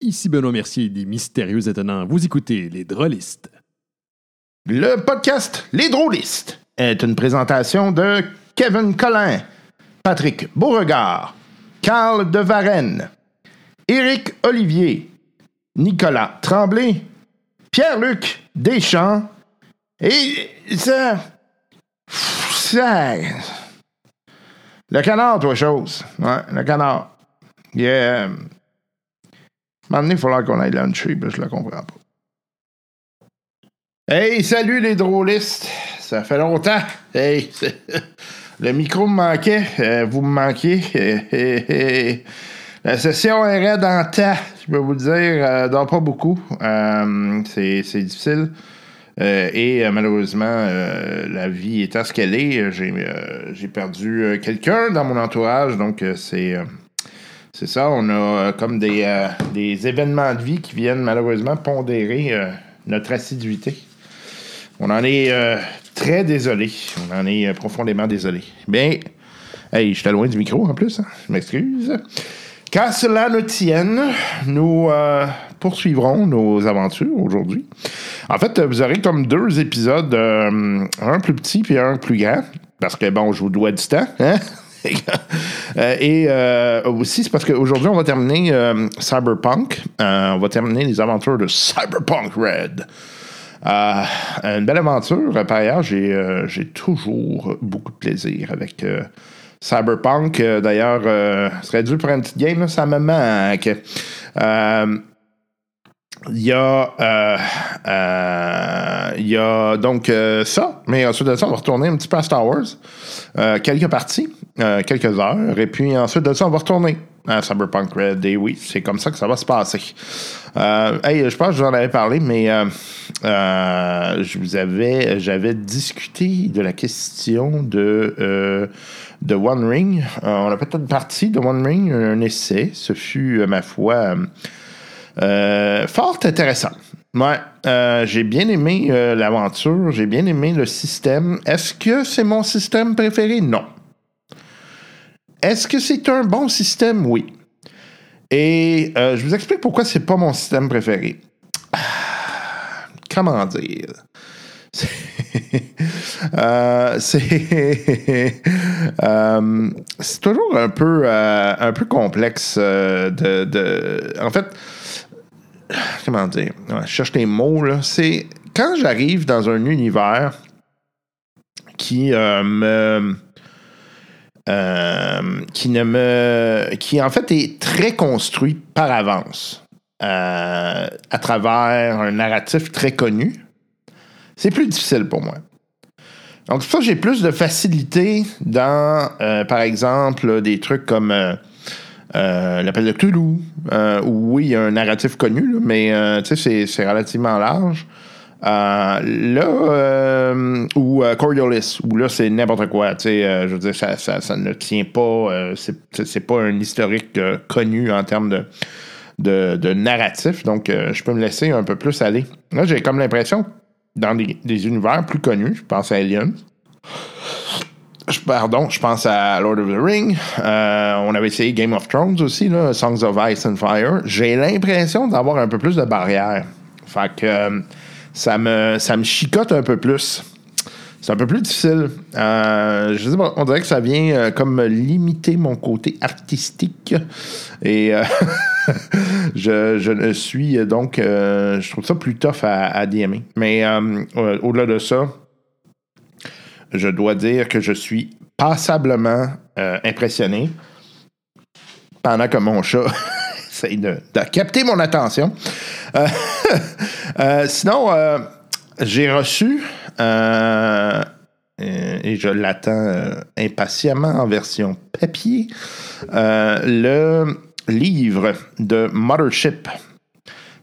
Ici Benoît Mercier des Mystérieux Étonnants. Vous écoutez Les Drôlistes. Le podcast Les Drôlistes est une présentation de Kevin Collin, Patrick Beauregard, Carl de Varenne, Éric Olivier, Nicolas Tremblay, Pierre-Luc Deschamps et ça. ça. Le canard, toi, chose. Ouais, le canard. Yeah. Maintenant, il faudra qu'on aille luncher, puis je le comprends pas. Hey, salut les drôlistes! Ça fait longtemps. Hey, le micro me manquait. Euh, vous me manquez. la session est raide en temps, je peux vous le dire. Euh, dort pas beaucoup. Euh, c'est difficile. Euh, et malheureusement, la vie étant ce qu'elle est, j'ai perdu quelqu'un dans mon entourage. Donc, c'est c'est ça, on a euh, comme euh, des, événements de vie qui viennent malheureusement pondérer euh, notre assiduité. On en est très désolé. On en est profondément désolé. Mais, hey, j'étais loin du micro en plus, hein. je m'excuse. Qu'à cela ne tienne, nous poursuivrons nos aventures aujourd'hui. En fait, vous aurez comme deux épisodes, un plus petit puis un plus grand. Parce que, bon, je vous dois du temps. Hein? Euh, et euh, aussi, c'est parce qu'aujourd'hui, on va terminer euh, Cyberpunk. on va terminer les aventures de Cyberpunk Red. une belle aventure. Par ailleurs, j'ai toujours beaucoup de plaisir avec Cyberpunk. D'ailleurs, ce serait dû pour une petite game, ça me manque. Il y a, il y a donc ça, mais ensuite de ça, on va retourner un petit peu à Star Wars. quelques parties. Euh, quelques heures. Et puis ensuite de ça, on va retourner à Cyberpunk Red. Et oui, c'est comme ça que ça va se passer. Euh, hey, je pense que je vous en avais parlé, mais euh, je vous avais, j'avais discuté de la question de, de One Ring. on a peut-être partie de One Ring, un essai. Ce fut, ma foi, fort intéressant. Ouais, j'ai bien aimé l'aventure, j'ai bien aimé le système. Est-ce que c'est mon système préféré? Non. Est-ce que c'est un bon système? Oui. Et euh, je vous explique pourquoi c'est pas mon système préféré. comment dire? Euh, c'est euh, c'est toujours un peu un peu complexe de, en fait comment dire? Je cherche les mots là c'est quand j'arrive dans un univers qui me euh, qui ne me, qui en fait est très construit par avance euh, à travers un narratif très connu, c'est plus difficile pour moi. Donc, c'est pour ça que j'ai plus de facilité dans, euh, par exemple, des trucs comme l'appel de Cthulhu, où oui, il y a un narratif connu, mais c'est relativement large. Euh, là, euh, ou euh, Coriolis, où là, c'est n'importe quoi. je veux dire, ça, ça, ne tient pas. c'est pas un historique connu en termes de, de, narratif. Donc, je peux me laisser un peu plus aller. Là, j'ai comme l'impression, dans des, univers plus connus, je pense à Alien. Pardon, je pense à Lord of the Ring. on avait essayé Game of Thrones aussi, Songs of Ice and Fire. J'ai l'impression d'avoir un peu plus de barrières. Fait que ça me, ça me chicote un peu plus. C'est un peu plus difficile. Euh, je on dirait que ça vient euh, comme limiter mon côté artistique. Et euh, je, je suis donc. je trouve ça plus tough à, à. Mais au-delà de ça, je dois dire que je suis passablement impressionné pendant que mon chat essaye de, capter mon attention. Euh, sinon, euh, j'ai reçu, euh, et je l'attends impatiemment en version papier, le livre de Mothership.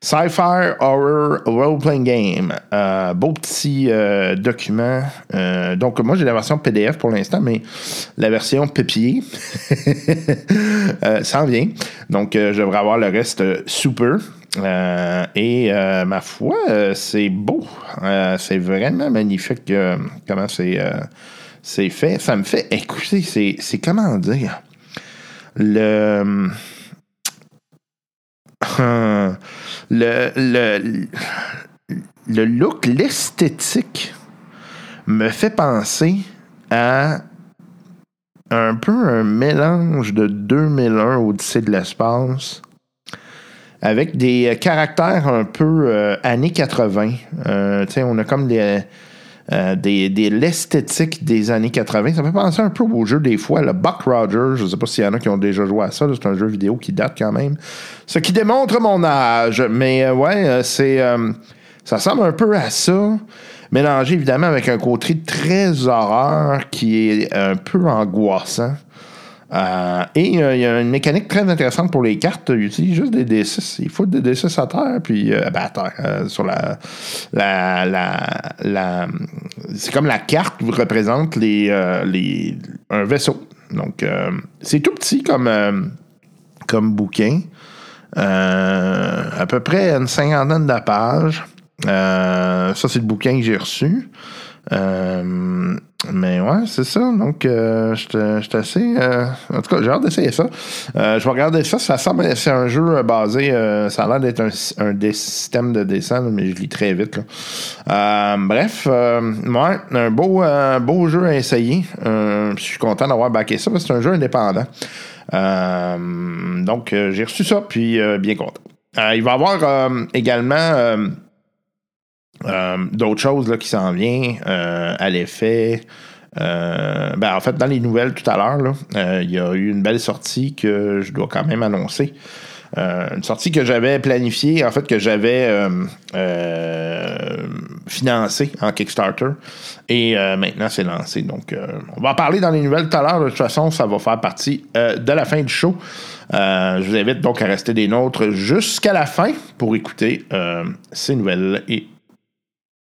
Sci-Fi Horror Role-Playing Game. beau petit document. donc, moi, j'ai la version PDF pour l'instant, mais la version papier s'en vient. Donc, je devrais avoir le reste super. Euh, et euh, ma foi, euh, c'est beau. c'est vraiment magnifique comment c'est, fait. Ça me fait écouter, c'est comment dire? Le. Le, le, le look, l'esthétique me fait penser à un peu un mélange de 2001 Odyssée de l'espace avec des caractères un peu euh, années 80. Euh, on a comme des, euh, des, des- l'esthétique des années 80. Ça me fait penser un peu au jeu des fois, le Buck Rogers. Je ne sais pas s'il y en a qui ont déjà joué à ça. C'est un jeu vidéo qui date quand même. Ce qui démontre mon âge. Mais euh, ouais, euh, c'est. euh, ça ressemble un peu à ça. Mélangé évidemment avec un côté très horreur qui est un peu angoissant. Euh, et euh, il y a une mécanique très intéressante pour les cartes. Il utilise juste des D6. Il faut des D6 à terre, puis euh, ben, à terre, euh, sur la. c'est comme la carte vous représente les, euh, les, un vaisseau. Donc, euh, c'est tout petit comme, euh, comme bouquin. Euh, à peu près une cinquantaine de pages. Euh, ça, c'est le bouquin que j'ai reçu. Euh, mais ouais, c'est ça. Donc, euh, j'étais assez. euh, en tout cas, j'ai hâte d'essayer ça. Euh, je vais regarder ça. Ça semble c'est un jeu euh, basé. euh, ça a l'air d'être un, un des systèmes de dessin, mais je lis très vite. là. Euh, bref, ouais, un beau, beau jeu à essayer. Je suis content d'avoir backé ça parce que c'est un jeu indépendant. Donc, j'ai reçu ça, puis bien content. Il va y avoir également. Euh, d'autres choses là, qui s'en viennent euh, à l'effet. Euh, ben, en fait, dans les nouvelles tout à l'heure, il y a eu une belle sortie que je dois quand même annoncer. Une sortie que j'avais planifiée, en fait, que j'avais financée en Kickstarter. Et maintenant, c'est lancé. Donc, on va en parler dans les nouvelles tout à l'heure. De toute façon, ça va faire partie de la fin du show. Je vous invite donc à rester des nôtres jusqu'à la fin pour écouter ces nouvelles et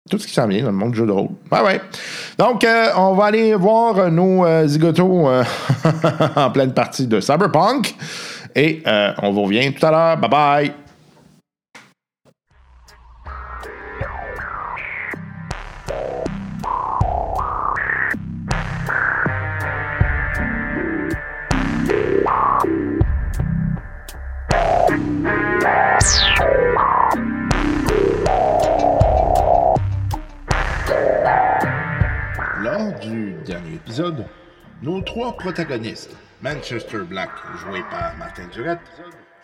tout ce qui s'en vient dans le monde du jeu de rôle. Ouais, ouais. Donc, euh, on va aller voir nos euh, zigotos euh, en pleine partie de Cyberpunk. Et on vous revient tout à l'heure. Bye bye. Épisode, nos trois protagonistes, Manchester Black, joué par Martin Durette,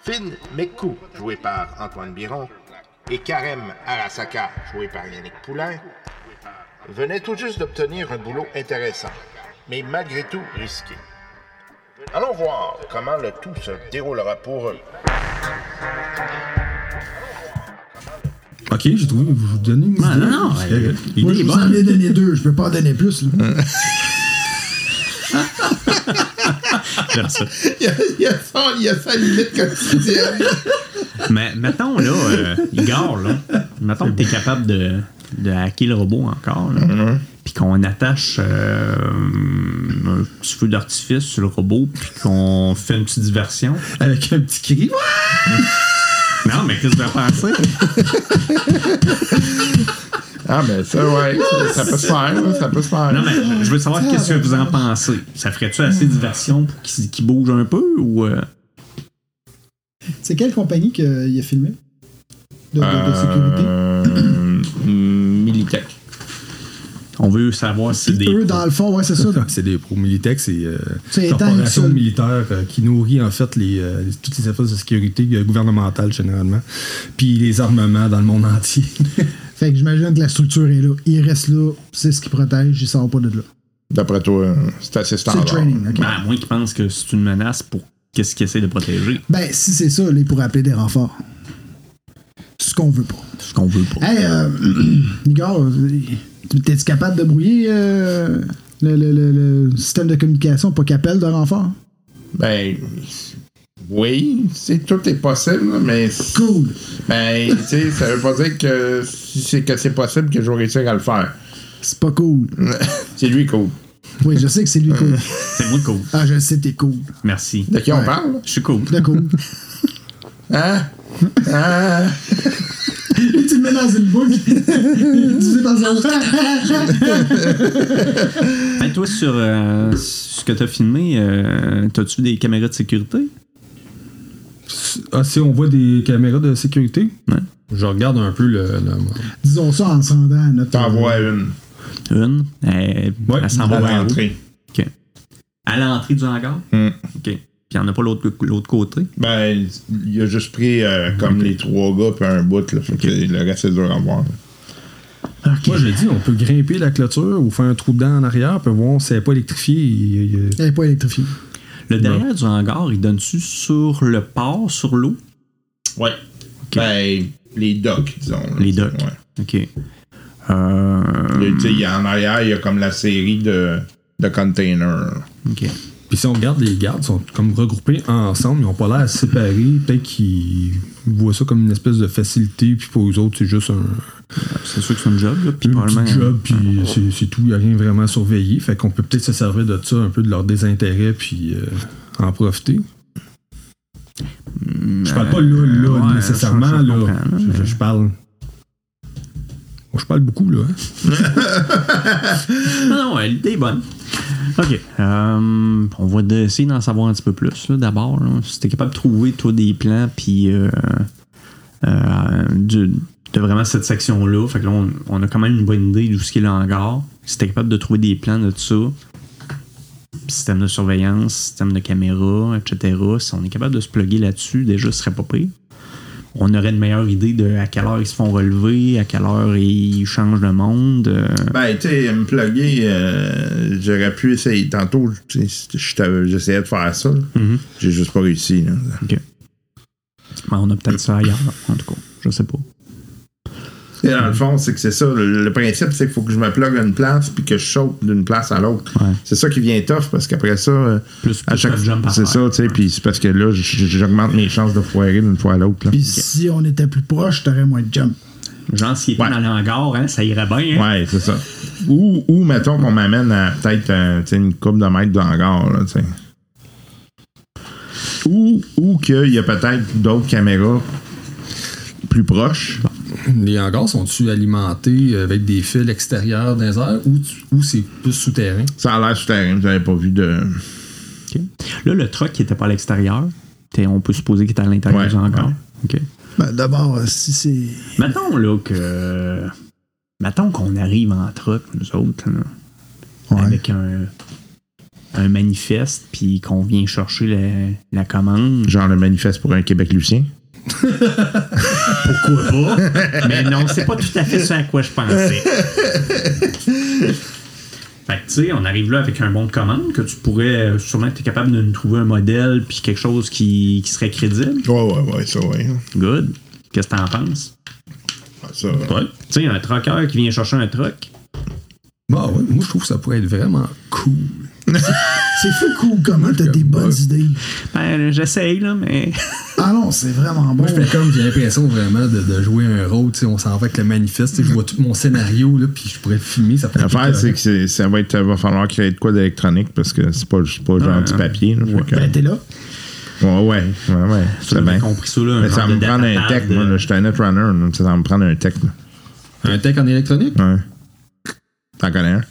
Finn McCoo, joué par Antoine Biron, et Karem Arasaka, joué par Yannick Poulain, venaient tout juste d'obtenir un boulot intéressant, mais malgré tout risqué. Allons voir comment le tout se déroulera pour eux. Ok, j'ai trouvé. Vous donnez une idée. non, non, l'idée Moi, je est vous en ai donné deux. Je peux pas en donner plus. là. Il y a, il y a ça, il y a ça limite quotidienne. Mais mettons, là, euh, Igor, là, mettons que t'es capable de, de hacker le robot encore, là, Mm-hmm. puis qu'on attache euh, un petit feu d'artifice sur le robot, puis qu'on fait une petite diversion. Avec un petit cri. Non, mais qu'est-ce que tu vas penser? Ah, mais ça, ouais, ça peut se faire, ça peut se faire. Non, mais je veux savoir qu'est-ce que vous en pensez. Ça ferait-tu assez de diversion pour qu'il qu'il bouge un peu ou. euh, C'est quelle compagnie qu'il a filmé? De, de- de sécurité? Euh, Militech. on veut savoir si c'est des. eux, dans le fond, ouais, c'est ça. C'est des pros Militech, c'est euh, C'est une corporation militaire euh, qui nourrit en fait les, euh, toutes les efforts de sécurité euh, gouvernementales généralement, puis les armements dans le monde entier. Fait que j'imagine que la structure est là. Il reste là, c'est ce qui protège, il sort pas de là. D'après toi, c'est assez C'est standard. le training, ok? Ben, à moins qu'ils pensent que c'est une menace pour qu'est-ce qu'ils essaient de protéger. Ben, si c'est ça, là, il pourrait appeler des renforts. C'est ce qu'on veut pas. Ce qu'on veut pas. Hey, euh, Igor, euh, t'es-tu capable de brouiller euh, le, le- le- le système de communication pour qu'il appelle de renfort? Ben, oui, c'est tout est possible, mais. Cool. Ben, tu sais, ça veut pas dire que si c'est que c'est possible que je vais réussir à le faire. C'est pas cool. c'est lui cool. Oui, je sais que c'est lui cool. C'est moi cool. Ah, je sais que t'es cool. Merci. De qui on Ouais. parle? Je suis cool. De cool. Hein? Hein? tu le mets dans une boucle. tu sais dans un. Hey, toi, sur euh, ce que t'as filmé, euh, t'as-tu des caméras de sécurité? Ah, si on voit des caméras de sécurité, Ouais. je regarde un peu le. le- Disons ça en se rendant à notre. T'en vois une Une? Elle, Ouais, elle s'en va à l'entrée. OK. À l'entrée du hangar? Hmm. OK. Puis il n'y en a pas l'autre l'autre côté? Ben, il a juste pris euh, comme les trois gars puis un bout, là. Fait que le reste, c'est dur à voir. Moi, j'ai dit, on peut grimper la clôture ou faire un trou dedans en arrière, puis voir si elle n'est pas électrifiée. il- il- Elle n'est pas électrifiée. Le derrière du hangar, il donne-tu sur le port, sur l'eau? Ouais. Ben, les docks, disons. Les docks. Ouais. OK. Euh, Le- en arrière, il y a comme la série de, de containers. OK. Puis si on regarde, les gardes sont comme regroupés ensemble, ils n'ont pas l'air séparés. Peut-être qu'ils voient ça comme une espèce de facilité, puis pour eux autres, c'est juste un, C'est sûr que c'est un job, là. Puis un petit job, puis c'est- c'est tout. Il n'y a rien vraiment à surveiller. Fait qu'on peut peut-être se servir de ça, un peu de leur désintérêt, puis euh, en profiter. Je parle pas là, là, ouais, nécessairement. je- là. je parle. Moi, je parle beaucoup, là. hein. Non, non, ouais, l'idée est bonne. OK. Euh, on va de- essayer d'en savoir un petit peu plus, là, d'abord. là. Si t'es capable de trouver, toi, des plans, puis euh, euh, de vraiment cette section-là. Fait que là, on, on a quand même une bonne idée d'où ce qu'est le hangar. Si t'es capable de trouver des plans de tout ça, système de surveillance, système de caméra, etc. Si on est capable de se plugger là-dessus, déjà, ce serait pas pire. On aurait une meilleure idée de à quelle heure ils se font relever, à quelle heure ils changent de monde. euh, Ben, tu sais, me plugger, euh, j'aurais pu essayer. Tantôt, j'essayais de faire ça. Mhm. J'ai juste pas réussi. là. OK. Ben, on a peut-être ça ailleurs, en tout cas. Je sais pas. Et dans le fond, c'est que c'est ça. Le, le principe, c'est qu'il faut que je me plug à une place puis que je saute d'une place à l'autre. Ouais. C'est ça qui vient tough parce qu'après ça, euh, Plus, à chaque jump c'est ça, tu sais. Puis c'est parce que là, j'augmente mes chances de foirer d'une fois à l'autre. là. Puis si on était plus proche, t'aurais moins de jump. Genre, s'il était Ouais. dans le hangar, hein, ça irait bien. Hein? Ouais, c'est ça. Ou, ou mettons qu'on m'amène à peut-être euh, une coupe de mètres de hangar, là, tu sais. Ou, ou qu'il y a peut-être d'autres caméras plus proches. Les hangars sont-ils alimentés avec des fils extérieurs dans les airs ou, ou c'est plus souterrain? Ça a l'air souterrain, j'avais pas vu de. Là, le truck qui était pas à l'extérieur, on peut supposer qu'il était à l'intérieur Ouais, du hangar. ouais. Ben, D'abord, euh, si c'est. Mettons, là, que. Mettons qu'on arrive en truck, nous autres, là, Ouais. avec un, un manifeste, puis qu'on vient chercher la, la commande. Genre le manifeste pour un Québec lucien? Pourquoi pas? Mais non, c'est pas tout à fait ça à quoi je pensais. Fait que, tu sais, on arrive là avec un bon de commande que tu pourrais euh, sûrement être capable de nous trouver un modèle puis quelque chose qui, qui serait crédible. Ouais, ouais, ouais, ça, ouais. Good. Qu'est-ce que t'en penses? Ça, Ouais. Tu sais, un trucker qui vient chercher un truck. Bah ouais, moi je trouve que ça pourrait être vraiment cool. C'est fou cool comment t'as des bonnes idées. Ben, j'essaye, là, mais. Ah non, c'est vraiment bon. Moi je fais comme j'ai l'impression vraiment de, de jouer un rôle, tu sais, on s'en va avec le manifeste, je vois tout mon scénario là, puis je pourrais le filmer, ça être L'affaire, c'est que ça va, être, va falloir créer de quoi d'électronique parce que c'est pas, c'est pas genre du papier. là, fait que- Ben, t'es là. ouais, ouais, ouais, ouais, c'est J'ai bien. compris ça, là. Mais ça va me prendre un tech, de- moi, là, je suis un netrunner, là, ça va me prendre un tech. Là. Un tech en électronique? Ouais. T'en connais un?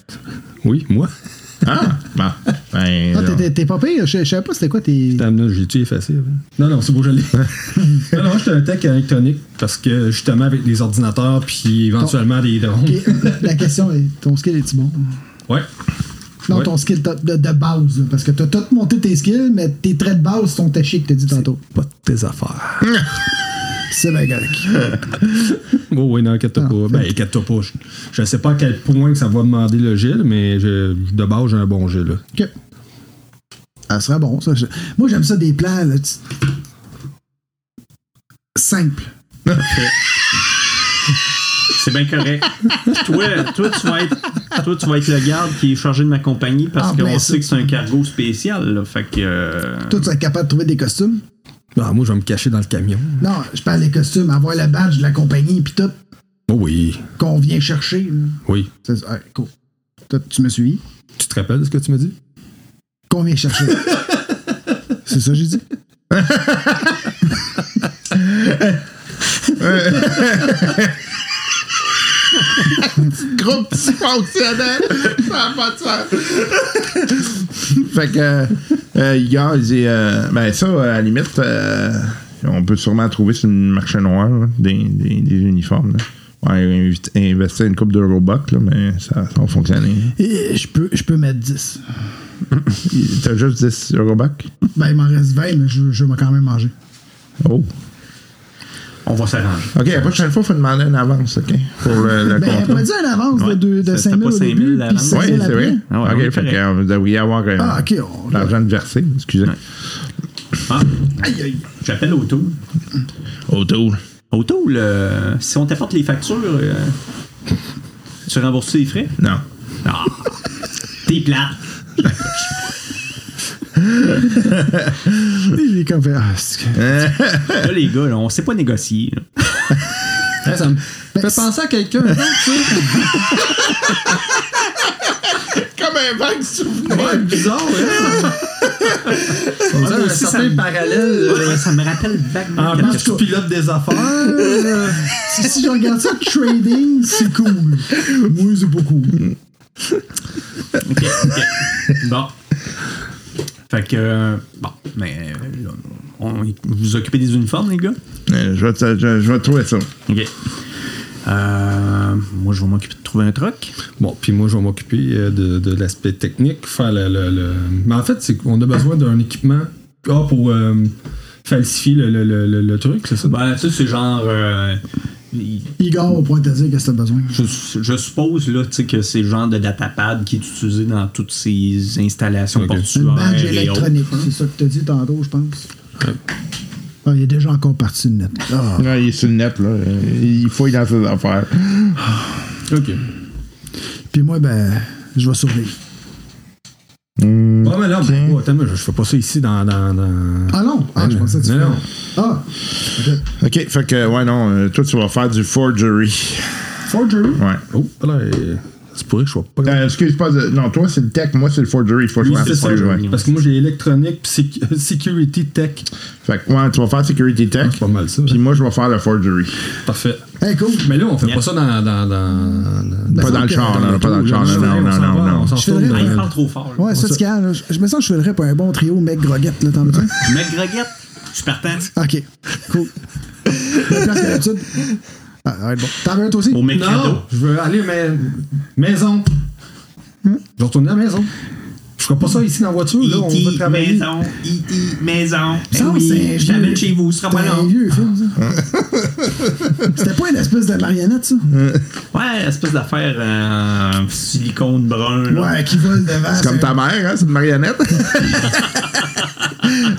Oui, moi. Ah! Bon. Ben, Ah, t'es- pas pire. Je je savais pas c'était quoi tes. J'ai-tu effacé? là? Non, non, c'est beau, je l'ai. non, non, j'étais un tech électronique parce que justement avec les ordinateurs puis éventuellement des drones. Ok, la, question est ton skill est-tu bon? Ouais. Non, Ouais. ton skill de, base. là, parce que t'as tout monté tes skills, mais tes traits de base sont tachés que t'as dit tantôt. Pas de tes affaires. C'est bien correct. Oh, oui, non, inquiète-toi Ah, pas. Ben, inquiète-toi pas. Je, je sais pas à quel point que ça va demander le gel, mais je- de base, j'ai un bon gel. Là. Ok. Ça serait bon, ça. Je- Moi, j'aime ça des plans. Là, tu- Simple. C'est bien correct. toi, toi, tu vas être, toi, tu vas être le garde qui est chargé de ma compagnie parce Ah, qu'on ben, sait que c'est un cargo spécial. Là, fait que. euh, Toi, tu vas être capable de trouver des costumes? Ah, moi, je vais me cacher dans le camion. Non, je parle des costumes, avoir le badge de la compagnie, puis tout, Oh oui. qu'on vient chercher. là. Oui. C'est ça. Ouais, cool. Toi, tu me suis? Tu te rappelles de ce que tu m'as dit? Qu'on vient chercher. C'est ça que j'ai dit? Groupe dysfonctionnel! Ça n'a pas de sens! fait que, euh, euh, Igor, il dit, euh, ben ça, à la limite, euh, On peut sûrement trouver sur le marché noir là, des, des, des uniformes. Là. Ouais, investi- investir une coupe d'Eurobucks, là, mais ça, ça va fonctionner. Je peux, je peux mettre 10. T'as juste 10 Eurobucks? Ben, il m'en reste 20, mais je, je vais quand même manger. Oh. On va s'arranger. OK, la prochaine fois, il faut demander une avance, OK? Pour le, le Ben, il contrat. a pas dit un avance Ouais. de, de, de C'était 5 000 pas au 5 000 début, puis d'avance. 5 Oui, 000 c'est vrai. après. Ah ouais, OK, oui, fait que vous devriez avoir euh, Ah, OK. on- l'argent de verser, excusez. Ah, aïe, aïe. J'appelle Autour. Autour. Autour, euh, si on t'apporte les factures, euh, tu rembourses les frais? Non. Ah, t'es plate. Il est comme fait. Ah, Là, les gars, là, on sait pas négocier. là. Ça me Ben, fait penser à quelqu'un. Comme un vague souvenir. Ouais, bizarre, hein? On dirait un certain parallèle. euh, ça me rappelle vaguement. En plus, tu pilotes des affaires. euh, si, si je regarde ça, trading, c'est cool. Moi, c'est pas cool. Ok, ok. Bon. Fait que. euh, bon, mais. euh, on, vous vous occupez des uniformes, les gars? Je vais, te- je, je vais trouver ça. Ok. Euh, moi, je vais m'occuper de trouver un truc. Bon, puis moi, je vais m'occuper de, de l'aspect technique, faire le, le- le- Mais en fait, c'est qu'on a besoin d'un équipement ah, pour euh, falsifier le, le- le- le- le truc, c'est ça? Ben, tu sais, c'est genre. euh, il- Igor va pouvoir te dire qu'est-ce que t'as besoin. je, je suppose là, tu sais, que c'est le genre de datapad qui est utilisé dans toutes ces installations Ok. Une portuaires. badge et autres. électronique. C'est ça que t'as dit tantôt, je pense. Ah, il est déjà encore parti le net. Ah. Non, il est sur le net, là. Il fouille dans ses affaires. OK. Puis moi, ben, je vais survivre. Bon, mais là, ben, oh, attends, mais je, je fais pas ça ici dans. dans, dans- Ah non! Ah, je pensais que tu non, non. Ah! ok. OK, fait que, ouais, non, euh, toi, tu vas faire du forgery. Forgery? Ouais. Oh, là, c'est pourrait que je sois pas. Euh, excuse pas, de- non, toi, c'est le tech, moi, c'est le forgery. Faut que je Oui, fasse c'est ça, ouais. Parce que moi, j'ai électronique puis security tech. Fait que, ouais, tu vas faire security tech. C'est pas mal ça. Puis moi, je vais faire le forgery. Parfait. Hey, cool! Mais là, on fait Yeah. pas ça dans. dans, dans, dans- Pas dans le char, non, pas dans le char, non, non, non, non. On s'en parle trop fort. là. Ouais, ça, tu calmes, là. Je je me sens que je filerais pour un bon trio mec groguette, là, t'en veux Mec Groguette, je suis partant. Ok, cool. Ah, ça va être bon. T'en veux un toi aussi? Au Non, cadeau. je veux aller ma maison. Je vais retourner à la maison. Je ferai pas ça ici dans la voiture. Là, on va E.T. travailler. maison, E.T. maison. Ça, Ben c'est un oui, je t'amène chez vous, ce sera pas C'est un long. vieux film, ça. C'était pas une espèce de marionnette, ça? Ouais, espèce d'affaire euh, silicone brun. là. Ouais, qui vole devant. C'est comme ta mère, hein, c'est une marionnette.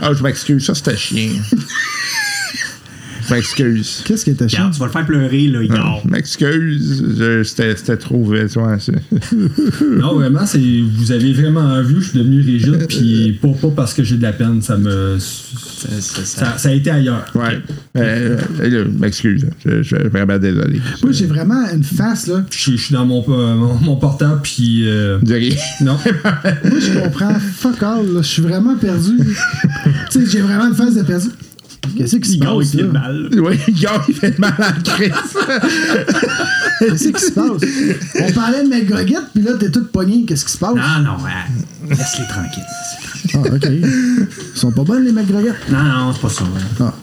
Ah, je m'excuse, ça, c'était chien. M'excuse. Qu'est-ce qui était chiant? Regarde, tu vas le faire pleurer, là, Igor. M'excuse. Je- C'était c'était trop vite. Non, vraiment, c'est vous avez vraiment vu, je suis devenu rigide, puis pas, pas parce que j'ai de la peine, ça me. Ça- ça- ça- Ça, ça a été ailleurs. ouais. Euh, euh, m'excuse. Je, je suis vraiment désolé. Moi, j'ai vraiment une face, là. Je, je suis dans mon, euh, mon, mon portable, puis. euh, De rien. non. Moi, je comprends fuck all, là. Je suis vraiment perdu. tu sais, j'ai vraiment une face de perdu. Qu'est-ce qui se Igor, il passe, fait mal. Oui, Igor, il fait mal à crise. Qu'est-ce qui se passe? On parlait de mec groguette, puis là, t'es tout pogné. Qu'est-ce qui se passe? Non, non, ouais. laisse-les tranquilles. Ah, OK. Ils sont pas bonnes, les mecs groguettes. Non, non, c'est pas ça. ouais. Ah.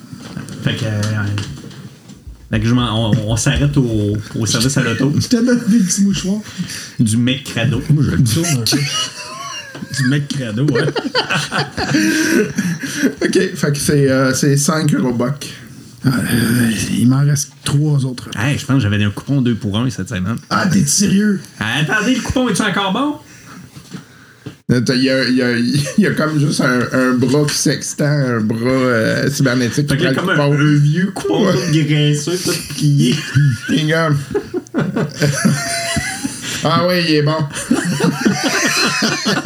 Fait que. euh, fait que je m'en- on, on s'arrête au, au service à l'auto Je te donne des petits mouchoirs. du mec crado. Moi, j'aime ça. Un. Du mec crado, ouais. OK, fait que c'est euh, c'est 5 Robux. Ah, euh, il m'en reste trois autres. Hey, je pense que j'avais un coupon 2 pour 1 cette semaine. Ah, t'es sérieux? Ah, attendez, le coupon est-tu encore bon? Il y a, il y a- il y a comme juste un, un bras sextant, un bras euh, cybernétique Fait qui qu'il y a prend comme le un, coupon. un vieux coupon graisseux, tout plié. King of. Ah oui, il est bon.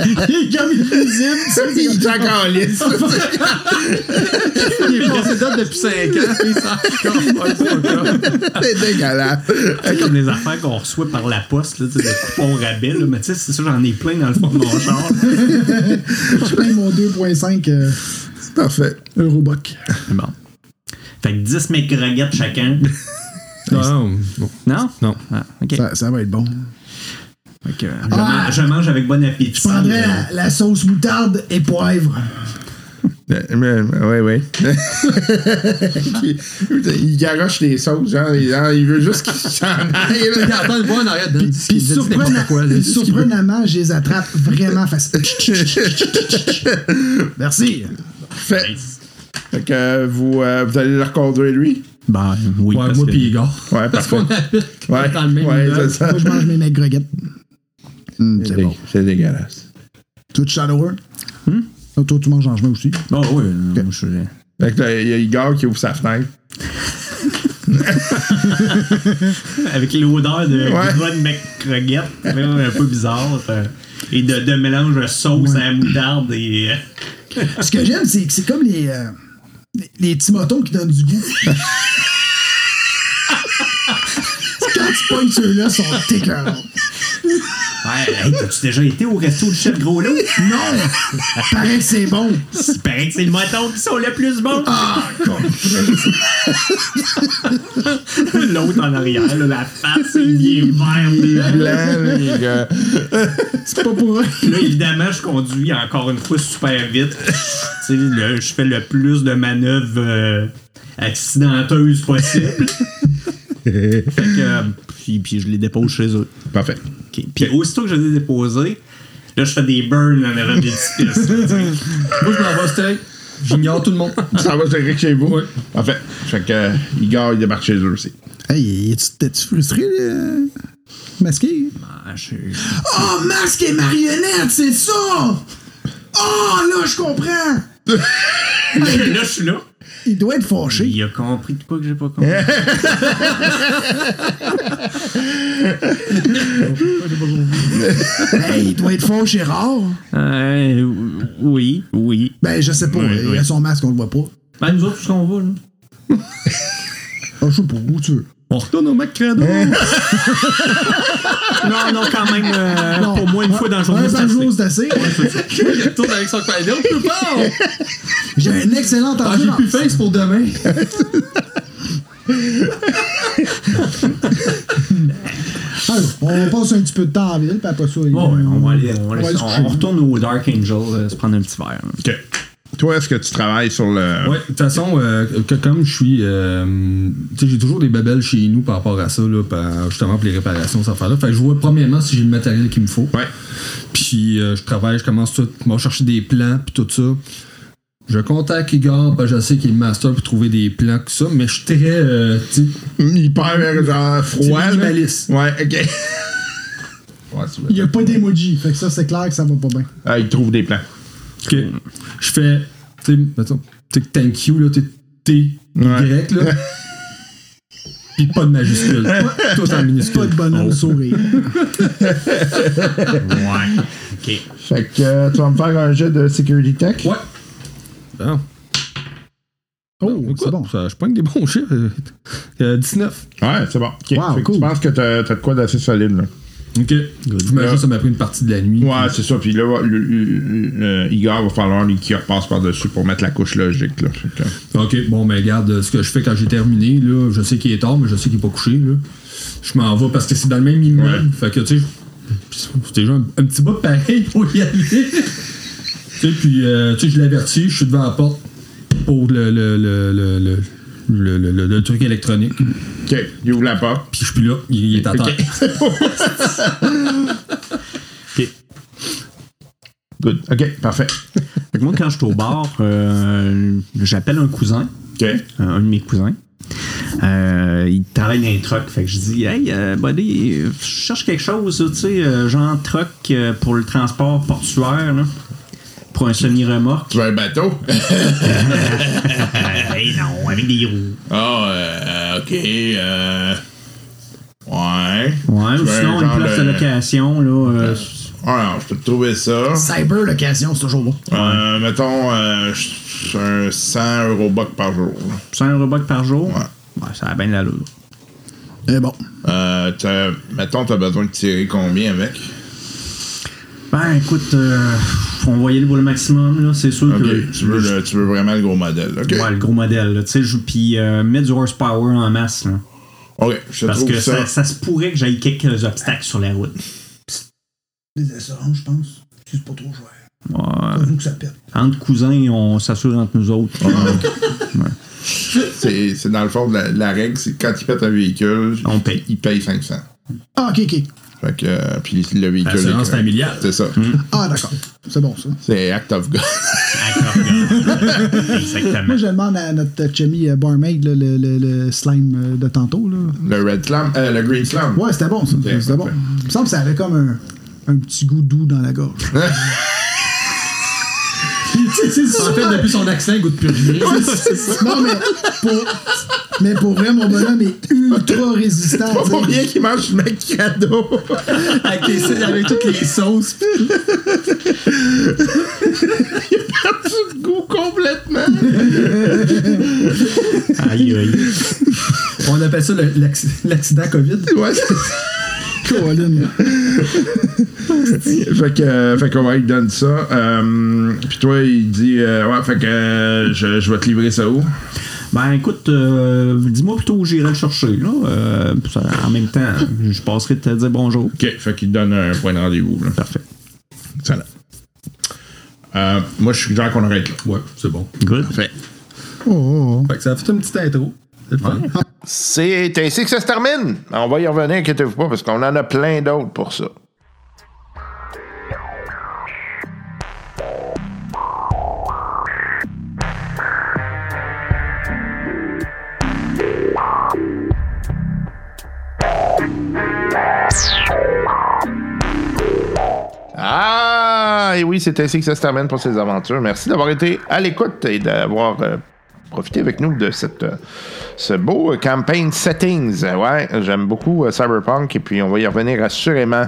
Il est comme invisible, tu sais. il est encore lisse. Il est passé date depuis 5 ans, il s'en. C'est dégueulasse. C'est comme les affaires qu'on reçoit par la poste, là, tu sais, le coupon rabais, là, mais tu sais, c'est ça, j'en ai plein dans le fond de mon char. Je paye mon 2,5 euh, Parfait. Eurobuck. bon. Fait que 10 mecs chacun. Non, non. Non? Non. Ah, ok. Ça, ça va être bon. Fait que, je, Ah! mange, je mange avec bon appétit. Je prendrais la, la sauce moutarde et poivre. Euh, Ouais, ouais. il garoche les sauces, genre, il, il veut juste qu'il s'en aille. là. Attends, voir en arrière de Puis, puis puis surprenamment, je les attrape vraiment facile. Merci. Fait, fait que vous, euh, vous allez le reconduire, lui? Ben oui. Ouais, parce moi que- pis Igor. Ouais, Parce qu'on habite Ouais, dans le même ouais. Moi, je mange mes mecs Hum, C'est bon. dégueulasse. Toi, tu shallower? Ah, toi, tu manges en chemin aussi. Oh oui, moi, je suis. Fait que là, il y a Igor qui ouvre sa fenêtre. Avec l'odeur de Ouais. mec croquette, un peu bizarre. euh, Et de, de mélange de sauce à la moutarde et. euh, Ce que j'aime, c'est que c'est comme les, euh, les, les petits motons qui donnent du goût. Quand tu pognes ceux-là, sont écœurants. Ouais, hey, t'as-tu déjà été au resto du chef gros loup? Non! Pareil que c'est bon. Il paraît que c'est le moton qui sont le plus bon. Ah, con. L'autre en arrière, là, la face, il est vert. Blanc, là, les gars. C'est pas pour eux. Là, évidemment, je conduis encore une fois super vite. tu sais, je fais le plus de manœuvres euh, accidenteuses possible. Fait que, euh, puis, puis je les dépose chez eux. Parfait. Ok. Puis aussitôt que je les ai déposés, là, je fais des burns en avant des pistes. là. Moi, je m'en vais steak. J'ignore tout le monde. Ça va direct chez vous? Ouais. Parfait. Fait que euh, Igor, il débarque chez eux aussi. Hey, es-tu- t'es-tu frustré, euh, masqué? Ah, je- Oh, masque et marionnette, c'est ça! Oh, là, je comprends! là, je suis là. Il doit être fâché. Il a compris de quoi que j'ai pas compris. Hey, il doit être fâché rare. Euh, oui, oui. Ben, je sais pas. Oui, il oui. a son masque, on le voit pas. Ben, nous autres, tout ce qu'on va, là. Ah, je sais pas, où tu veux. On retourne au McCredo. Non, non, quand même, euh, Non. pour moi, une fois dans le jour, Un assez. jour, c'est assez. Il retourne avec son cadeau. plus fort. J'ai un excellent Ah, j'ai plus faim, c'est pour demain. on passe un petit peu de temps en ville, puis après ça, il- Bon, ouais, on va aller, on, va aller- on- on retourne au Dark Angel, euh, se prendre un petit verre. OK. Toi, est-ce que tu travailles sur le. Ouais, de toute façon, euh, que- comme je suis. euh, tu sais, j'ai toujours des babelles chez nous par rapport à ça, là, par- justement pour les réparations, ça faire là Fait que je vois premièrement si j'ai le matériel qu'il me faut. Ouais. Puis euh, je travaille, je commence tout, je vais chercher des plans, puis tout ça. Je contacte Igor, ben, je sais qu'il est le master pour trouver des plans, tout ça, mais je suis très. euh, Hyper, genre, froid. Minimaliste. Ouais, OK. Ouais, Il n'y a pas d'emoji, fait que ça, c'est clair que ça va pas bien. Ah, il trouve des plans. Que je fais, tu sais, mettons, tu sais, thank you, là, t'es T, Y, Ouais. là. Puis pas de majuscule. Tout en Pas minuscule. de bonhomme sourire. Ouais. OK. Fait que euh, tu vas me faire un jet de security tech? Ouais. Bon. Oh, c'est bon. ça- je pogne des bons chiffres. Euh, 19. Ouais, c'est bon. OK. Wow, Fait que cool. Tu penses que t'as t'as de quoi d'assez solide, là? Ok. J'imagine que ça m'a pris une partie de la nuit. Ouais, c'est ça. Puis là, le, le- le- Igor va falloir qu'il repasse par-dessus pour mettre la couche logique, là. Ok, bon, mais regarde, ce que je fais quand j'ai terminé, là, je sais qu'il est tard, mais je sais qu'il est pas couché, là. Je m'en vais parce que c'est dans le même immeuble. Ouais. Fait que, tu sais, c'est déjà un, un petit bout pareil pour y aller. tu sais, puis, euh, tu sais, je l'avertis, je suis devant la porte pour le, le, le, le, le, le- le- le- le truc électronique. OK. Il ouvre la porte. Puis je suis plus là, il, il est à terre. OK. Good. OK, parfait. Fait que moi, quand je suis au bar, euh, j'appelle un cousin, OK. euh, un de mes cousins. Euh, il travaille dans un truck. Fait que je dis, hey, euh, buddy, je cherche quelque chose, tu sais, euh, genre truck euh, pour le transport portuaire, là, pour un semi-remorque. Tu veux un bateau? Euh, hey, non, avec des roues. Ah, euh, OK. Euh... Ouais. Ouais, ou veux un sinon, une place de location, là. euh, Ah, non, je peux te trouver ça. Cyber location, c'est toujours bon. Euh, mettons, euh, un 100 euros bucks par jour. 100 euros bucks par jour? Ouais. Ouais, ça a bien l'allure. Eh bon. Euh, t'as- mettons, t'as besoin de tirer combien avec? Ben, écoute, euh, aller pour le maximum, là. C'est sûr que. tu veux, le- tu veux vraiment le gros modèle. Ok, Ouais, le gros modèle, là. Tu sais, je- puis euh, mettre du horsepower en masse, là. ok, je Parce trouve que ça. ça, ça se pourrait que j'aille quelques obstacles sur la route. Des assurances, je pense. C'est pas trop cher. Ouais. Vous que ça pète. Entre cousins, on s'assure entre nous autres. C'est c'est dans le fond de la, la règle, c'est que quand il pète un véhicule, On paye. il paye 500. Ah, ok, ok. Fait que, euh, puis le véhicule. L'assurance, est- c'est un milliard. C'est ça. Ah, d'accord. C'est bon, ça. C'est Act of God. Exactement. Moi, je demande à notre chummy euh, barmaid là, le, le, le slime euh, de tantôt. Là. le Red Slam, euh, le Green Slam. Ouais, c'était bon, ça. C'était bon. Il me semble que ça avait comme un, un petit goût doux dans la gorge. c'est c'est En fait, depuis son accent, il goûte plus rien. Non, mais pour, mais pour vrai, mon bonhomme est ultra résistant. Pas pour rien qu'il mange du macado. avec, les- avec toutes les sauces. du goût complètement. Aïe, aïe. On appelle ça le- l'acc- l'accident COVID. Ouais. Colin. fait que, euh, fait qu'on va lui donne ça. Euh, puis toi, il dit, euh, ouais, fait que euh, je, je vais te livrer ça où? Ben écoute, euh, dis-moi plutôt où j'irai le chercher. Là. Euh, ça, en même temps, je passerai te dire bonjour. Ok, fait qu'il te donne un point de rendez-vous. là. Parfait. Excellent. Euh, moi, je suggère qu'on arrête là. Ouais, c'est bon. Good. Fait. Oh, oh, oh. Fait que ça a fait une petite intro. C'est ainsi que ça se termine. On va y revenir, inquiétez-vous pas, parce qu'on en a plein d'autres pour ça. Ah, et oui, c'est ainsi que ça se termine pour ces aventures. Merci d'avoir été à l'écoute et d'avoir euh, profité avec nous de cette, euh, ce beau euh, campaign settings. Euh, Ouais, j'aime beaucoup Cyberpunk et puis on va y revenir assurément.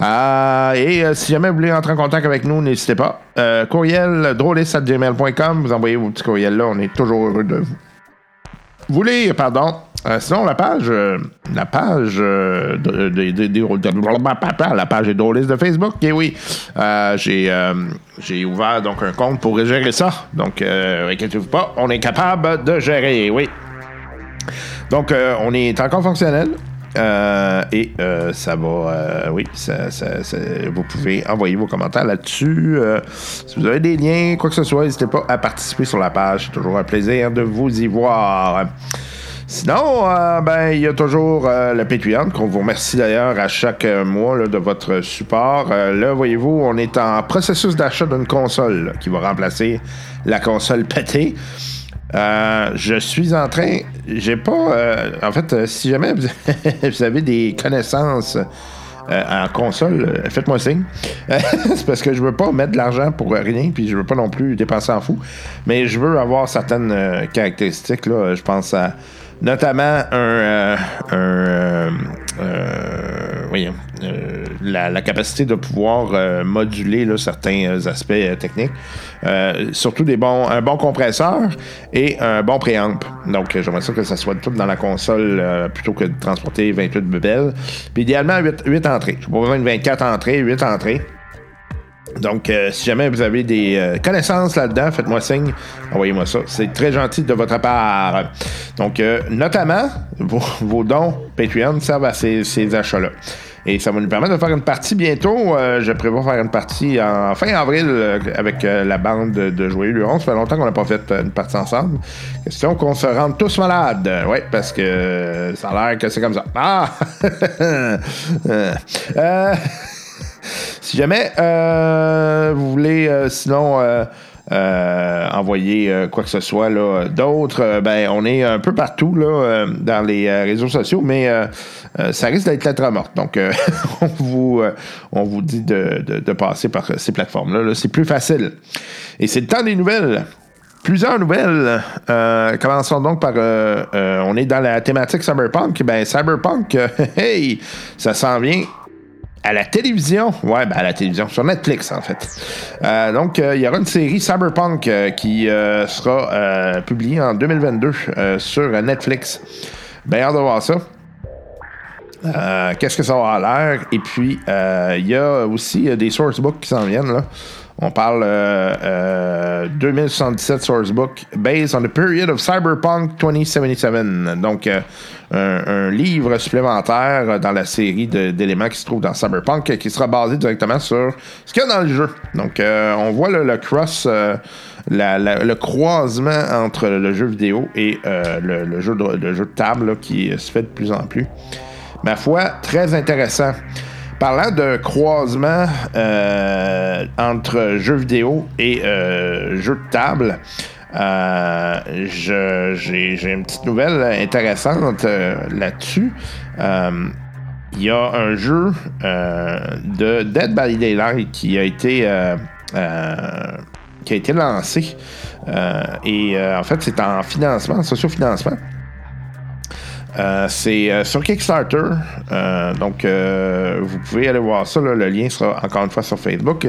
Ah, et si jamais vous voulez entrer en contact avec nous, n'hésitez pas. Courriel drôliste.gmail.com, vous envoyez vos petits courriels là, on est toujours heureux de vous vous lire, pardon. Euh, sinon, la page, euh, la page, euh, de, de- la page est drôliste de Facebook. Et oui, euh, j'ai, ouvert donc un compte pour gérer ça. Donc, inquiétez-vous pas, on est capable de gérer. Oui. Donc, on est encore fonctionnel. Et ça va, oui, ça, vous pouvez envoyer vos commentaires là-dessus. Si vous avez des liens, quoi que ce soit, n'hésitez pas à participer sur la page. C'est toujours un plaisir de vous y voir. Sinon, euh, ben, il y a toujours euh, le Patreon, qu'on vous remercie d'ailleurs à chaque euh, mois de votre support. Euh, là, voyez-vous, on est en processus d'achat d'une console qui va remplacer la console pétée. Je suis en train. J'ai pas. en fait, si jamais vous, avez des connaissances en console, faites-moi signe. C'est parce que je veux pas mettre de l'argent pour rien, puis je veux pas non plus dépenser en fou. Mais je veux avoir certaines caractéristiques. Là, je pense à notamment un. euh, un euh, euh, euh, la, la capacité de pouvoir euh, moduler là, certains aspects techniques. Surtout des bons, un bon compresseur et un bon préamp. Donc, j'aimerais ça que ça soit tout dans la console plutôt que de transporter 28 bebelles. Puis idéalement, 8, 8 entrées. Je pas besoin de 24 entrées, 8 entrées. Donc, euh, si jamais vous avez des euh, connaissances là-dedans, faites-moi signe, envoyez-moi ça. C'est très gentil de votre part. Donc, euh, notamment, vos, vos dons Patreon servent à ces, ces achats-là. Et ça va nous permettre de faire une partie bientôt. Euh, je prévois faire une partie en fin avril euh, avec euh, la bande de, Joyeux Luron. Ça fait longtemps qu'on n'a pas fait une partie ensemble. Question qu'on se rende tous malades. Oui, parce que ça a l'air que c'est comme ça. Ah! Si jamais euh, vous voulez, euh, sinon, euh, envoyer quoi que ce soit, là, d'autres, ben, on est un peu partout là, dans les réseaux sociaux, mais ça risque d'être lettre morte. Donc, on, vous, on vous dit de, de- passer par ces plateformes-là. là. C'est plus facile. Et c'est le temps des nouvelles. Plusieurs nouvelles. Commençons donc par. on est dans la thématique Cyberpunk. Ben, Cyberpunk, hey, ça s'en vient à la télévision? Ouais, ben à la télévision, sur Netflix, en fait. Euh, donc, euh, il y aura une série Cyberpunk euh, qui sera publiée en 2022 euh, sur Netflix. Bien hâte de voir ça. Qu'est-ce que ça va avoir l'air? Et puis, il y a aussi des sourcebooks qui s'en viennent. Là. On parle euh, euh, 2077 Sourcebook, based on the period of Cyberpunk 2077. Donc, euh, un, livre supplémentaire dans la série d'éléments qui se trouvent dans Cyberpunk qui sera basé directement sur ce qu'il y a dans le jeu. Donc, euh, on voit le, cross, euh, le croisement entre le jeu vidéo et le, jeu de, table qui se fait de plus en plus. Ma foi, très intéressant. Parlant de croisement euh, entre jeux vidéo et euh, jeux de table, euh, j'ai une petite nouvelle intéressante là-dessus. Il y a un jeu de Dead by Daylight qui a été lancé et en fait c'est en financement, en socio-financement. Euh, c'est euh, sur Kickstarter. Euh, donc, euh, vous pouvez aller voir ça. là. le lien sera encore une fois sur Facebook.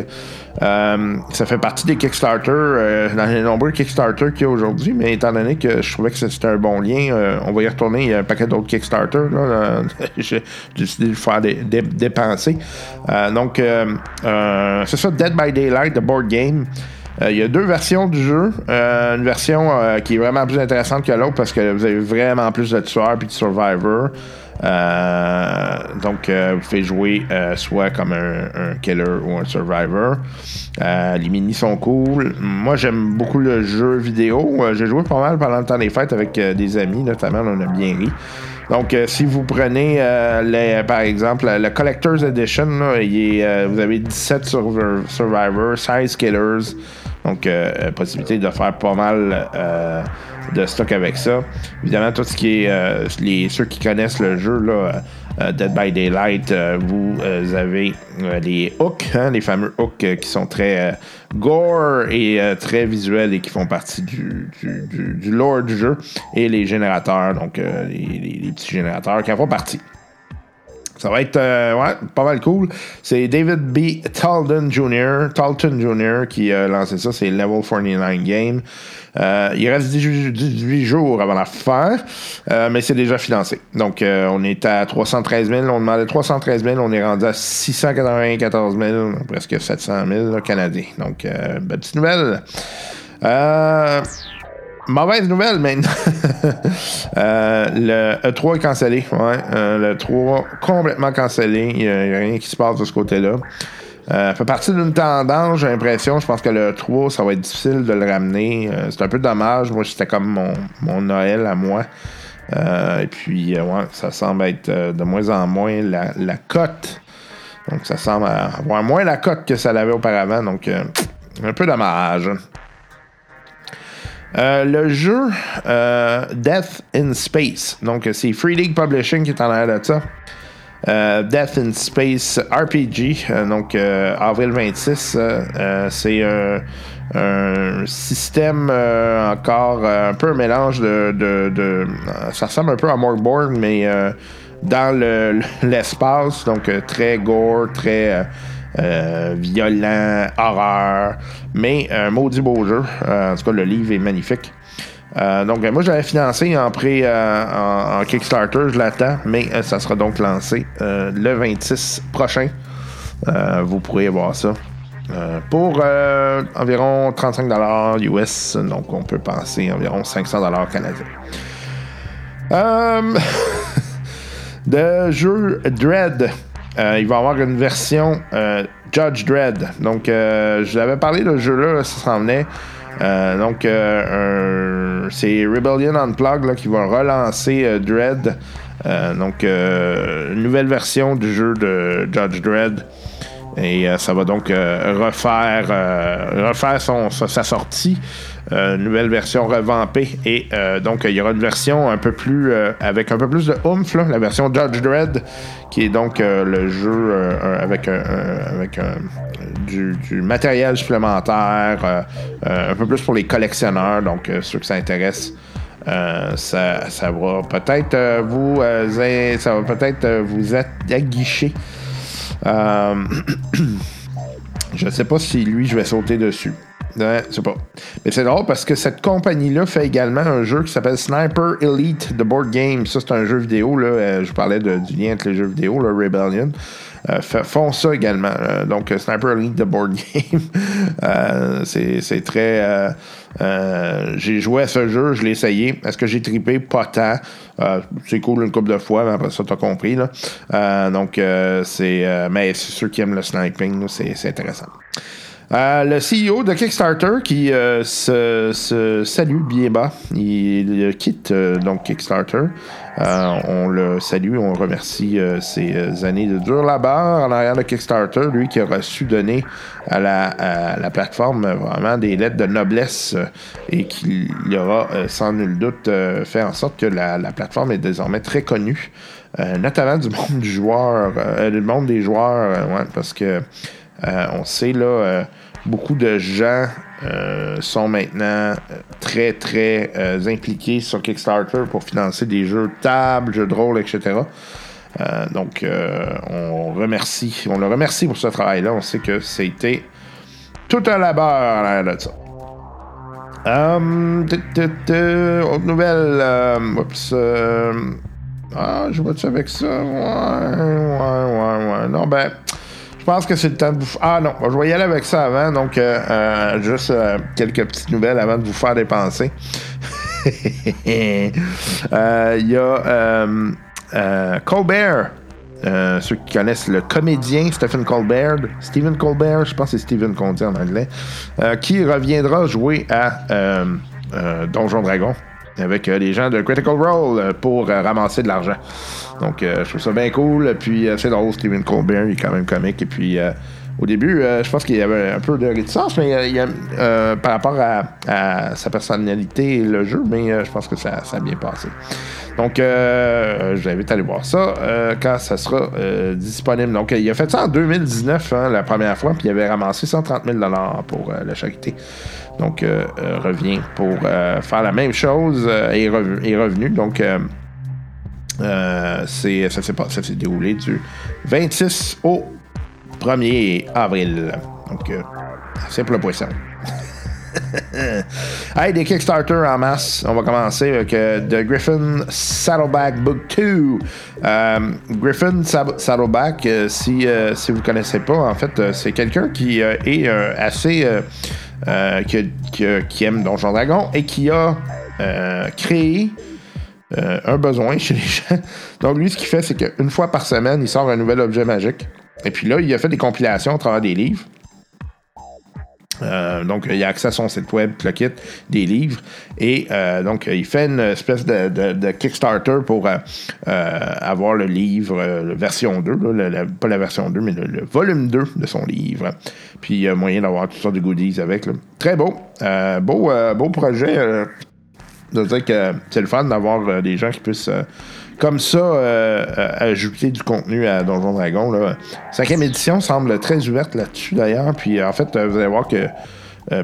Euh, ça fait partie des Kickstarter, dans les nombreux Kickstarter qu'il y a aujourd'hui. Mais étant donné que je trouvais que c'était un bon lien, on va y retourner. Il y a un paquet d'autres Kickstarter. J'ai décidé de faire dé- dé- dépenser. Donc, c'est ça, Dead by Daylight, the board game. Euh, il y a deux versions du jeu. Euh, une version euh, qui est vraiment plus intéressante que l'autre parce que vous avez vraiment plus de tueurs puis de survivors. Donc, vous pouvez jouer soit comme un, killer ou un survivor. Les minis sont cool. Moi, j'aime beaucoup le jeu vidéo. J'ai joué pas mal pendant le temps des fêtes avec des amis, notamment. On a bien ri. Donc, si vous prenez, les- par exemple, le Collector's Edition, là, vous avez 17 surv- Survivors, 16 Killers. Donc, euh, euh, possibilité de faire pas mal euh, de stock avec ça. Évidemment, tout ce qui est. euh, les, ceux qui connaissent le jeu, là, euh, Dead by Daylight, euh, vous avez les hooks, hein, les fameux hooks qui sont très gore et très visuels et qui font partie du, du, du- du lore du jeu. Et les générateurs, donc les, les- les petits générateurs qui en font partie. Ça va être euh, ouais, pas mal cool. C'est David B. Talton Jr. Talton Jr. qui a lancé ça. C'est Level 49 Game. Euh, il reste 18, 18 jours avant la euh, mais c'est déjà financé. Donc, euh, on est à 313 000. On demandait 313 000. On est rendu à 694 000, presque 700 000 là, canadiens. Donc, euh, belle petite nouvelle. Euh, Mauvaise nouvelle maintenant. Euh, le E3 est cancellé. Ouais, euh, le 3 complètement cancellé. Il n'y a, rien qui se passe de ce côté-là. Euh, fait partie d'une tendance, j'ai l'impression. Je pense que le 3, ça va être difficile de le ramener. Euh, c'est un peu dommage. Moi, c'était comme mon, Noël à moi. Euh, et puis, ouais, ça semble être de moins en moins la, cote. Donc, ça semble avoir moins la cote que ça l'avait auparavant. Donc, un peu dommage. Euh, le jeu euh, Death in Space. Donc, c'est Free League Publishing qui est en arrière de ça. Euh, Death in Space RPG. donc, avril 26. euh, euh, c'est un, un système encore un peu un mélange de. ça ressemble un peu à Morgborn, mais dans le- l'espace. donc, très gore, très. Euh, violent, horreur, mais un maudit beau jeu. Euh, en tout cas, le livre est magnifique. Euh, donc, euh, moi, j'avais financé en pré en, Kickstarter, je l'attends, mais ça sera donc lancé le 26 prochain. Vous pourrez voir ça. Pour environ 35$ US, donc on peut penser environ 500$ canadiens. Euh, de jeu Dread. Euh, il va y avoir une version euh, Judge Dread. Donc, euh, je l'avais parlé de ce jeu-là, ça s'en venait. Donc, c'est Rebellion Unplugged là, qui va relancer Dread. Donc, une nouvelle version du jeu de Judge Dread. Et ça va donc refaire, refaire son, sa sortie. Euh, nouvelle version revampée. Et euh, donc, il y aura une version un peu plus. euh, avec un peu plus de oomph, là, la version Judge Dredd, qui est donc le jeu avec, avec du, matériel supplémentaire, un peu plus pour les collectionneurs, donc ceux que ça intéresse. Euh, ça, ça va peut-être vous ça va peut-être vous aguicher. Je ne sais pas si lui, je vais sauter dessus. Ouais, c'est pas. Mais c'est drôle parce que cette compagnie-là fait également un jeu qui s'appelle Sniper Elite The Board Game. Ça, c'est un jeu vidéo. Là. Euh, je parlais du lien entre les jeux vidéo, là, Rebellion. Euh, font ça également. Euh, donc, euh, Sniper Elite The Board Game. C'est très. j'ai joué à ce jeu, je l'ai essayé. Est-ce que j'ai trippé? Pas tant. C'est cool une couple de fois, mais après ça, t'as compris. Là. Donc, c'est. mais ceux qui aiment le sniping, c'est intéressant. Euh, le CEO de Kickstarter qui euh, se, salue bien bas. Il, quitte euh, donc Kickstarter. On le salue, on remercie ses années de dur labeur en arrière de Kickstarter, lui qui aura su donner à la, la plateforme vraiment des lettres de noblesse et qui aura sans nul doute fait en sorte que la, la plateforme est désormais très connue, notamment du monde du joueur, du monde des joueurs, ouais, parce que on sait là, euh, beaucoup de gens euh, sont maintenant euh, très très euh, impliqués sur Kickstarter pour financer des jeux de table, jeux de rôle, etc. Euh, donc euh, on remercie, on le remercie pour ce travail-là. On sait que c'était tout un labeur à l'arrière de ça. Hum, autre nouvelle. euh, oups, euh, ah, je vois-tu avec ça? Ouais, ouais, ouais, ouais. Non, ben, je pense que c'est le temps de vous. Ah non, je vais y aller avec ça avant. Donc, euh, euh, juste euh, quelques petites nouvelles avant de vous faire dépenser. Il y a Colbert. Ceux qui connaissent le comédien Stephen Colbert, Stephen Colbert, je pense que c'est Stephen qu'on dit en anglais, qui reviendra jouer à Donjon Dragon avec euh, les gens de Critical Role euh, pour euh, ramasser de l'argent. Donc, je trouve ça bien cool. Puis, c'est drôle, Stephen Colbert, il est quand même comique. Et puis, au début, je pense qu'il y avait un peu de réticence mais, par rapport à, sa personnalité et le jeu, mais je pense que ça, ça a bien passé. Donc, euh, je vous invite à aller voir ça quand ça sera disponible. Donc, il a fait ça en 2019, hein, la première fois, puis il avait ramassé 130 000 pour la charité. Donc, euh, euh, revient pour euh, faire la même chose et est rev- est revenu. Donc, ça, s'est déroulé du 26 au 1er avril. Donc, euh, c'est pour le poisson. hey, des Kickstarter en masse. On va commencer avec The Griffin Saddleback Book 2. Euh, Griffin Saddleback, si, si vous ne connaissez pas, en fait, c'est quelqu'un qui est assez. Euh, qui aime Donjon Dragon et qui a euh, créé euh, un besoin chez les gens. Donc, lui, ce qu'il fait, c'est qu'une fois par semaine, il sort un nouvel objet magique. Et puis là, il a fait des compilations à travers des livres. Euh, donc, il a accès à son site web, le kit, des livres. Et euh, donc, il fait une espèce de, Kickstarter pour euh, avoir le livre, version 2, là, le- le- pas la version 2, mais le, volume 2 de son livre. Puis, il y a moyen d'avoir toutes sortes de goodies avec. Très beau. Beau, beau projet. de dire que c'est le fun d'avoir des gens qui puissent, comme ça, euh, euh, ajouter du contenu à Donjon Dragon. Là. Cinquième édition semble très ouverte là-dessus d'ailleurs. Puis en fait, euh, vous allez voir que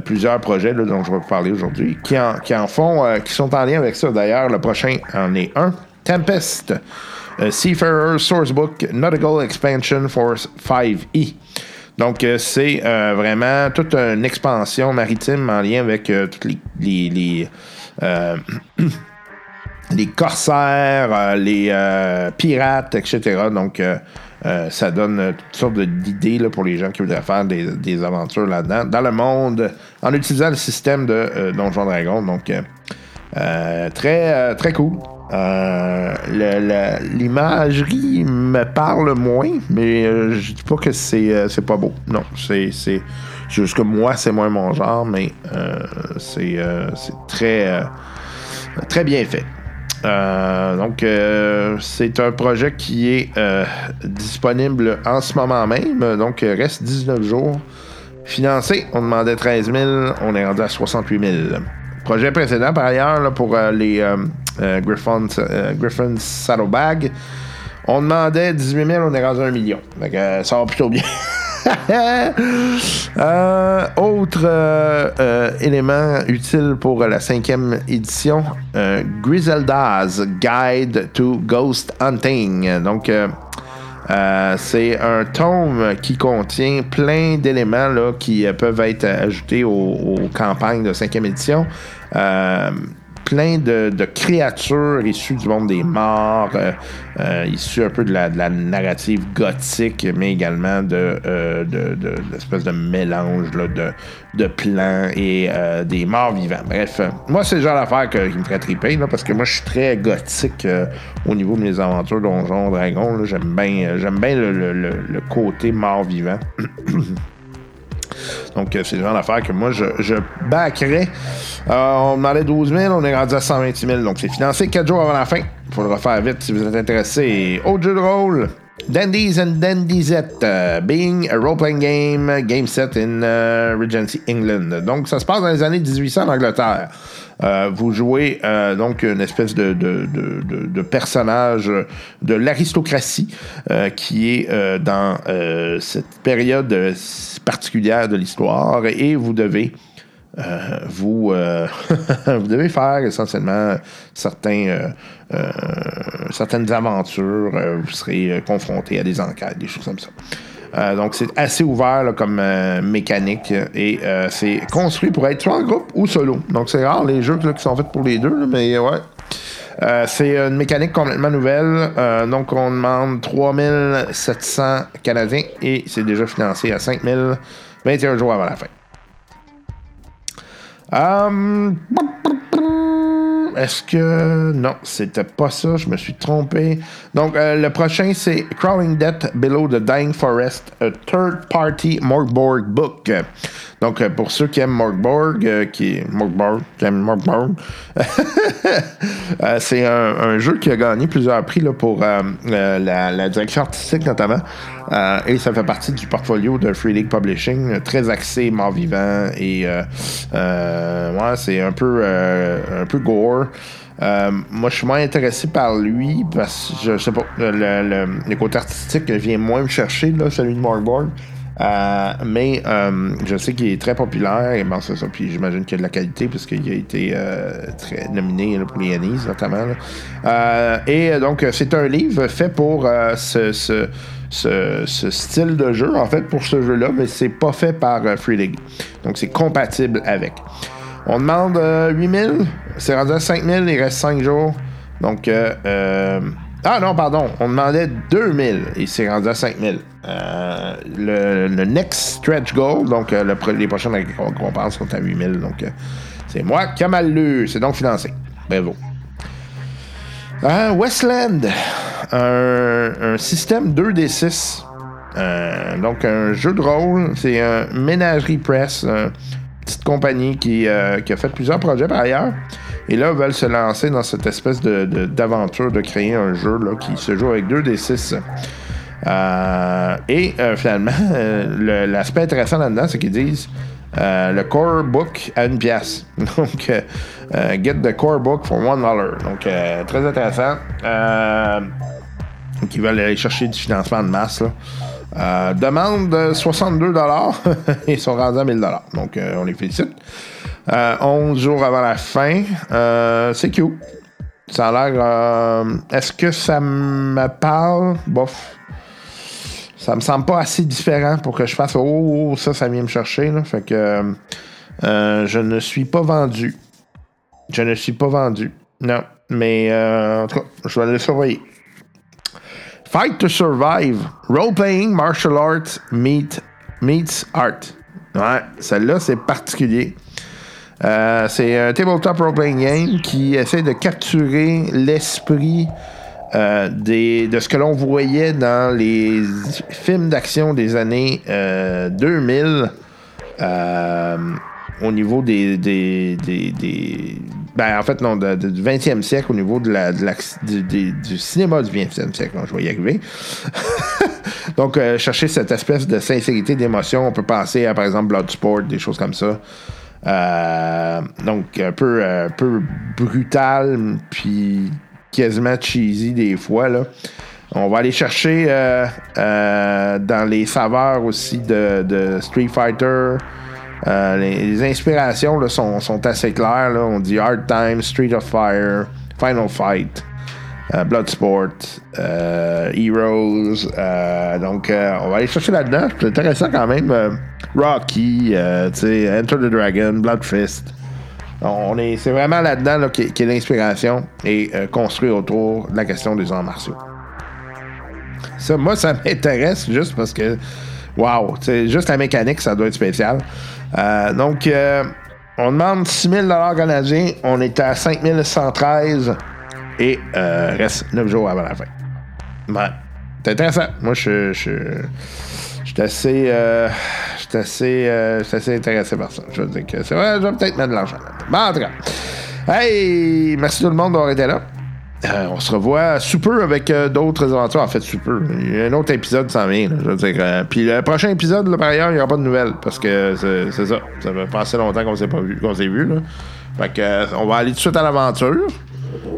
plusieurs projets dont je vais vous parler aujourd'hui qui en, font, qui sont en lien avec ça. D'ailleurs, le prochain en est un. Tempest. Seafarer Sourcebook Nautical Expansion Force 5E. Donc, euh, c'est vraiment toute une expansion maritime en lien avec toutes les, les corsaires, euh, les euh, pirates, etc. Donc, euh, euh, ça donne euh, toutes sortes d'idées pour les gens qui voudraient faire des, des aventures là-dedans, dans le monde, en utilisant le système de Donjon Dragon. Donc, très, très cool. L'imagerie me parle moins, mais je dis pas que c'est pas beau. Non, c'est juste que moi, c'est moins mon genre, mais c'est très, très bien fait. Euh, donc, euh, c'est un projet qui est euh, disponible en ce moment même. Donc, euh, reste 19 jours. Financé, on demandait 13 000, on est rendu à 68 000. Projet précédent, par ailleurs, là, pour euh, les Griffon, Griffin Saddlebag, on demandait 18 000, on est rendu à 1 million. Donc, ça va plutôt bien. Euh, autre euh, euh, élément utile pour la cinquième édition, Griselda's Guide to Ghost Hunting. Donc, c'est un tome qui contient plein d'éléments qui peuvent être ajoutés aux, campagnes de 5e édition. Plein de, créatures issues du monde des morts, euh, euh, issues un peu de la, narrative gothique, mais également de, euh, de, l'espèce de mélange là, de, plans et des morts vivants. Bref, moi, c'est le genre qui me ferait triper, là, parce que moi, je suis très gothique au niveau de mes aventures Donjons Dragons. J'aime bien, bien le, le- côté mort vivant. Donc, euh, c'est le genre d'affaire que moi, je, je backerais. Euh, on demandait 12 000, on est rendu à 128 000. Donc, c'est financé 4 jours avant la fin. Il faut le refaire vite si vous êtes intéressé. Autre jeu de rôle. Dandies and Dandysette, uh, being a role-playing game, game set in uh, Regency, England. Donc, ça se passe dans les années 1800 en Angleterre. Euh, vous jouez euh, donc une espèce de, personnage de l'aristocratie euh, qui est dans cette période particulière de l'histoire et vous devez vous, devez faire essentiellement certaines aventures. Vous serez confronté à des enquêtes, des choses comme ça. Euh, donc, c'est assez ouvert comme euh, mécanique et euh, c'est construit pour être soit en groupe ou solo. Donc, c'est rare les jeux qui sont faits pour les deux, mais ouais. C'est une mécanique complètement nouvelle. Donc, on demande 3700 Canadiens et c'est déjà financé à 5000 21 jours avant la fin. Est-ce que. Non, c'était pas ça, je me suis trompé. Donc, euh, le prochain, c'est Crawling Death Below the Dying Forest, a Third Party Morgborg Book. Donc, euh, pour ceux qui aiment Morgborg, euh, qui Morgborg, qui aiment Morgborg, euh, c'est un, jeu qui a gagné plusieurs prix là, pour la, direction artistique notamment. Et ça fait partie du portfolio de Free League Publishing, très axé mort vivant et ouais, c'est un peu un peu gore. Euh, moi, je suis moins intéressé par lui parce que je, sais pas, le, côté artistique vient moins me chercher, là, celui de Morgborg. Euh, mais euh, je sais qu'il est très populaire et. Puis j'imagine qu'il y a de la qualité puisqu'il a été euh, très nominé pour les Annies notamment. et donc, c'est un livre fait pour ce, ce, style de jeu, en fait, pour ce jeu-là, mais c'est pas fait par Free League. Donc, c'est compatible avec. On demande euh, 8000, c'est rendu à 5000, il reste 5 jours. Donc, euh, euh, ah non, pardon, on demandait 2000 et c'est rendu à 5000. Euh, le, le next stretch goal, donc euh, les prochaines récompenses sont à 8000. Donc, c'est moi qui a mal lu. C'est donc financé. Bravo. Westland, un, système 2D6. Euh, donc, un jeu de rôle. C'est un Ménagerie Press, petite compagnie qui, euh, qui a fait plusieurs projets par ailleurs. Et là, veulent se lancer dans cette espèce de- de- d'aventure de, créer un jeu là, qui se joue avec 2D6. Euh, et euh, finalement, le- l'aspect intéressant là-dedans, c'est qu'ils disent le core book à une pièce. Donc, get the core book for one dollar. Donc, très intéressant. Donc, ils veulent aller chercher du financement de masse. Là. Euh, demande de 62 Ils sont rendus à 1000 Donc, euh, on les félicite. Euh, 11 jours avant la fin. Euh, c'est cute. Ça a l'air. Est-ce que ça me parle? Bof. Ça me semble pas assez différent pour que je fasse Oh, ça, ça vient me chercher. Là. Fait que je ne suis pas vendu. Je ne suis pas vendu. Non. Mais en tout cas, je vais le surveiller. Fight to Survive. Role-playing martial arts meet, meets art. Ouais, celle-là, c'est particulier. Euh, c'est un tabletop role-playing game qui essaie de capturer l'esprit euh, des, de ce que l'on voyait dans les films d'action des années euh, 2000 euh, au niveau des, des, des- ben, en fait, non, du 20e siècle, au niveau de la, du, cinéma du 20e siècle. Je vais y arriver. Donc, euh, chercher cette espèce de sincérité d'émotion, on peut penser à, par exemple, Bloodsport, des choses comme ça. Euh, donc, un peu, euh, peu brutal, puis quasiment cheesy des fois. Là. On va aller chercher dans les saveurs aussi de, de Street Fighter. Euh, les, inspirations sont, assez claires. On dit Hard Time, Street of Fire, Final Fight. euh, Bloodsport, euh, Heroes. donc, on va aller chercher là-dedans. C'est intéressant quand même. Rocky, Enter the Dragon, Blood Fist. Est, c'est vraiment là-dedans là, qui, qui est l'inspiration et construit autour de la question des arts martiaux. Ça, moi, ça m'intéresse juste parce que, wow, juste la mécanique, ça doit être spécial. Euh, donc, euh, on demande 6 000 canadiens, on est à 5 113 et euh, reste 9 jours avant la fin. Ouais, c'est intéressant. Moi, je suis assez, intéressé par ça. Je veux dire que c'est vrai, je vais peut-être mettre de l'argent. là-dedans. Bon, en tout cas, hey, merci tout le monde d'avoir été là. Euh, on se revoit super avec euh, d'autres aventures. En fait, super. Il y a un autre épisode s'en vient. je veux dire, euh, puis le prochain épisode, là, par ailleurs, il n'y aura pas de nouvelles. Parce que c'est ça. Ça fait passer longtemps qu'on s'est pas vu, qu'on s'est vu. Là. Fait que, on va aller tout de suite à l'aventure.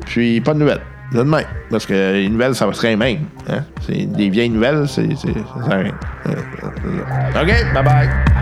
Puis pas de nouvelles. De demain. Parce que les nouvelles, ça va se même. Hein? C'est des vieilles nouvelles, c'est, ça sert rien. OK, bye bye.